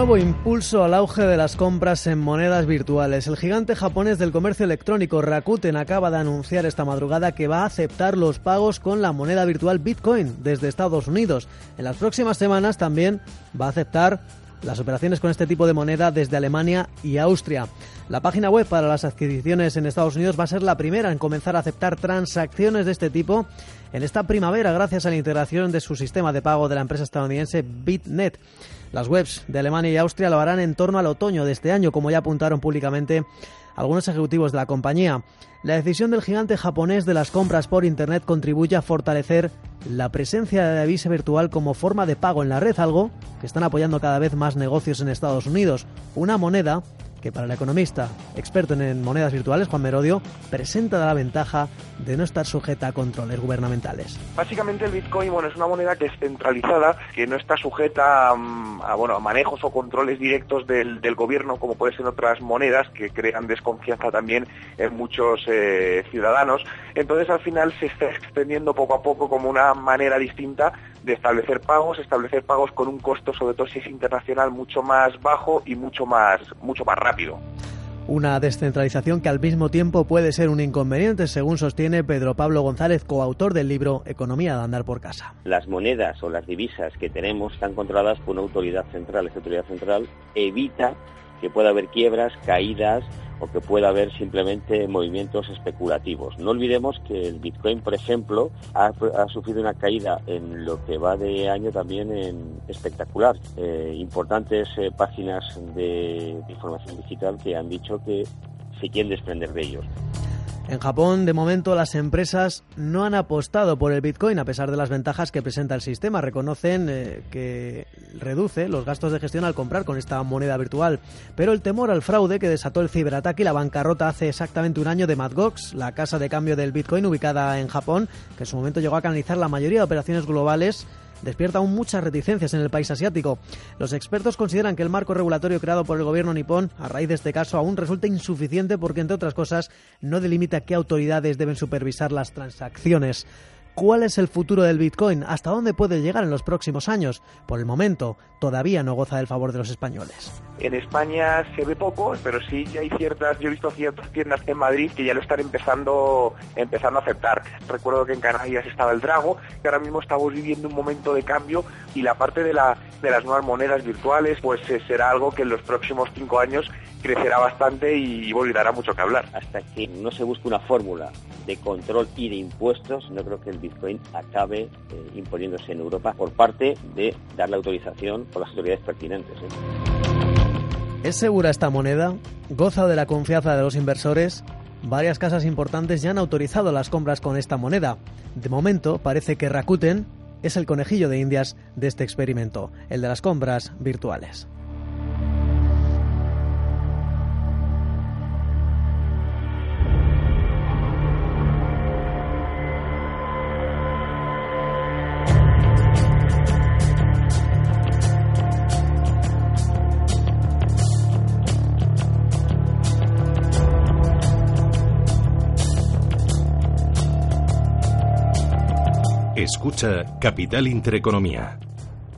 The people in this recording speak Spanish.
Nuevo impulso al auge de las compras en monedas virtuales. El gigante japonés del comercio electrónico Rakuten acaba de anunciar esta madrugada que va a aceptar los pagos con la moneda virtual Bitcoin desde Estados Unidos. En las próximas semanas también va a aceptar las operaciones con este tipo de moneda desde Alemania y Austria. La página web para las adquisiciones en Estados Unidos va a ser la primera en comenzar a aceptar transacciones de este tipo en esta primavera gracias a la integración de su sistema de pago de la empresa estadounidense BitNet. Las webs de Alemania y Austria lo harán en torno al otoño de este año, como ya apuntaron públicamente algunos ejecutivos de la compañía. La decisión del gigante japonés de las compras por Internet contribuye a fortalecer la presencia de la divisa virtual como forma de pago en la red, algo que están apoyando cada vez más negocios en Estados Unidos. Una moneda que para el economista experto en monedas virtuales, Juan Merodio, presenta la ventaja de no estar sujeta a controles gubernamentales. Básicamente el Bitcoin bueno, es una moneda que es centralizada, que no está sujeta mm, a, bueno, a manejos o controles directos del, gobierno, como puede ser otras monedas que crean desconfianza también en muchos eh, ciudadanos. Entonces al final se está extendiendo poco a poco como una manera distinta de establecer pagos, establecer pagos con un costo, sobre todo si es internacional, mucho más bajo y mucho más, mucho más rápido. Una descentralización que al mismo tiempo puede ser un inconveniente, según sostiene Pedro Pablo González, coautor del libro Economía de andar por casa. Las monedas o las divisas que tenemos están controladas por una autoridad central. Esa autoridad central evita que pueda haber quiebras, caídas o que pueda haber simplemente movimientos especulativos. No olvidemos que el Bitcoin, por ejemplo, ha, sufrido una caída en lo que va de año también espectacular. Eh, importantes eh, páginas de información digital que han dicho que se quieren desprender de ellos. En Japón, de momento, las empresas no han apostado por el Bitcoin a pesar de las ventajas que presenta el sistema. Reconocen eh, que reduce los gastos de gestión al comprar con esta moneda virtual. Pero el temor al fraude que desató el ciberataque y la bancarrota hace exactamente un año de Madgox, la casa de cambio del Bitcoin ubicada en Japón, que en su momento llegó a canalizar la mayoría de operaciones globales despierta aún muchas reticencias en el país asiático. Los expertos consideran que el marco regulatorio creado por el gobierno nipón a raíz de este caso aún resulta insuficiente porque, entre otras cosas, no delimita qué autoridades deben supervisar las transacciones. ¿Cuál es el futuro del Bitcoin? ¿Hasta dónde puede llegar en los próximos años? Por el momento, todavía no goza del favor de los españoles. En España se ve poco, pero sí hay ciertas, yo he visto ciertas tiendas en Madrid que ya lo están empezando, empezando a aceptar. Recuerdo que en Canarias estaba el Drago, que ahora mismo estamos viviendo un momento de cambio y la parte de, la, de las nuevas monedas virtuales pues eh, será algo que en los próximos cinco años crecerá bastante y, y dará mucho que hablar. Hasta que no se busque una fórmula de control y de impuestos, no creo que el Bitcoin acabe eh, imponiéndose en Europa por parte de dar la autorización por las autoridades pertinentes. ¿eh? ¿Es segura esta moneda? ¿Goza de la confianza de los inversores? Varias casas importantes ya han autorizado las compras con esta moneda. De momento, parece que Rakuten es el conejillo de indias de este experimento, el de las compras virtuales. Escucha Capital Intereconomía.